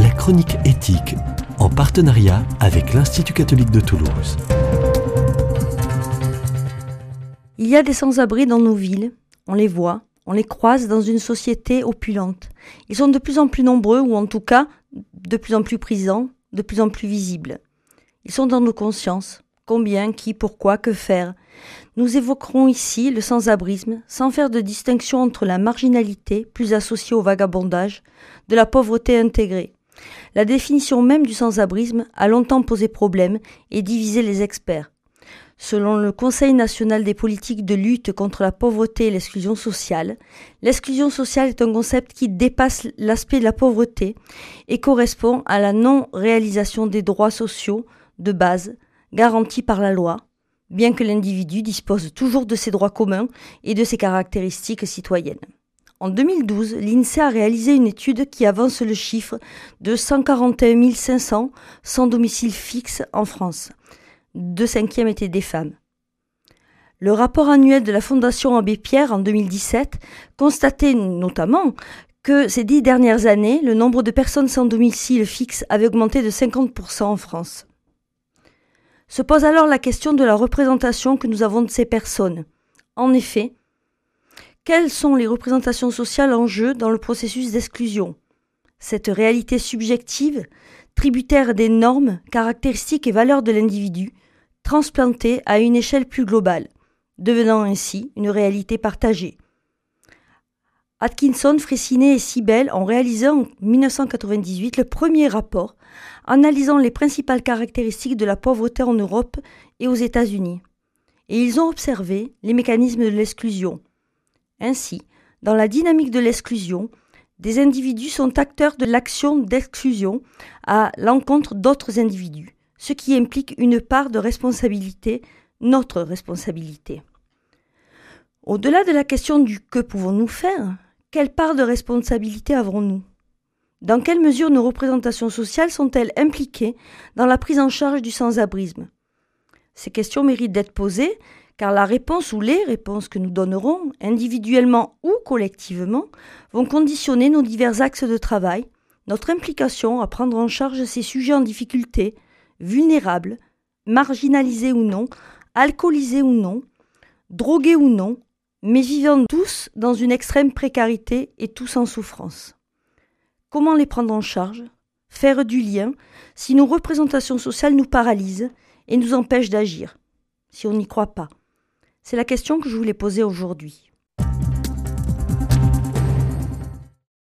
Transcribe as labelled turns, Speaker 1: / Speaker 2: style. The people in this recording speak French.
Speaker 1: la chronique éthique, en partenariat avec l'Institut catholique de Toulouse.
Speaker 2: Il y a des sans-abri dans nos villes, on les voit, on les croise dans une société opulente. Ils sont de plus en plus nombreux, ou en tout cas de plus en plus présents, de plus en plus visibles. Ils sont dans nos consciences. Combien, qui, pourquoi, que faire? Nous évoquerons ici le sans-abrisme, sans faire de distinction entre la marginalité, plus associée au vagabondage, de la pauvreté intégrée. La définition même du sans-abrisme a longtemps posé problème et divisé les experts. Selon le Conseil national des politiques de lutte contre la pauvreté et l'exclusion sociale, l'exclusion sociale est un concept qui dépasse l'aspect de la pauvreté et correspond à la non-réalisation des droits sociaux de base garantis par la loi, bien que l'individu dispose toujours de ses droits communs et de ses caractéristiques citoyennes. En 2012, l'INSEE a réalisé une étude qui avance le chiffre de 141 500 sans domicile fixe en France deux cinquièmes étaient des femmes. Le rapport annuel de la Fondation Abbé Pierre en 2017 constatait notamment que ces dix dernières années, le nombre de personnes sans domicile fixe avait augmenté de 50% en France. Se pose alors la question de la représentation que nous avons de ces personnes. En effet, quelles sont les représentations sociales en jeu dans le processus d'exclusion? Cette réalité subjective tributaire des normes, caractéristiques et valeurs de l'individu, transplantées à une échelle plus globale, devenant ainsi une réalité partagée. Atkinson, Fressinet et Sibel ont réalisé en 1998 le premier rapport analysant les principales caractéristiques de la pauvreté en Europe et aux États-Unis. Et ils ont observé les mécanismes de l'exclusion. Ainsi, dans la dynamique de l'exclusion, des individus sont acteurs de l'action d'exclusion à l'encontre d'autres individus, ce qui implique une part de responsabilité, notre responsabilité. Au-delà de la question du que pouvons-nous faire, quelle part de responsabilité avons-nous? Dans quelle mesure nos représentations sociales sont-elles impliquées dans la prise en charge du sans-abrisme? Ces questions méritent d'être posées car la réponse ou les réponses que nous donnerons, individuellement ou collectivement, vont conditionner nos divers axes de travail, notre implication à prendre en charge ces sujets en difficulté, vulnérables, marginalisés ou non, alcoolisés ou non, drogués ou non, mais vivant tous dans une extrême précarité et tous en souffrance. Comment les prendre en charge? Faire du lien si nos représentations sociales nous paralysent et nous empêchent d'agir, si on n'y croit pas c'est la question que je voulais poser aujourd'hui.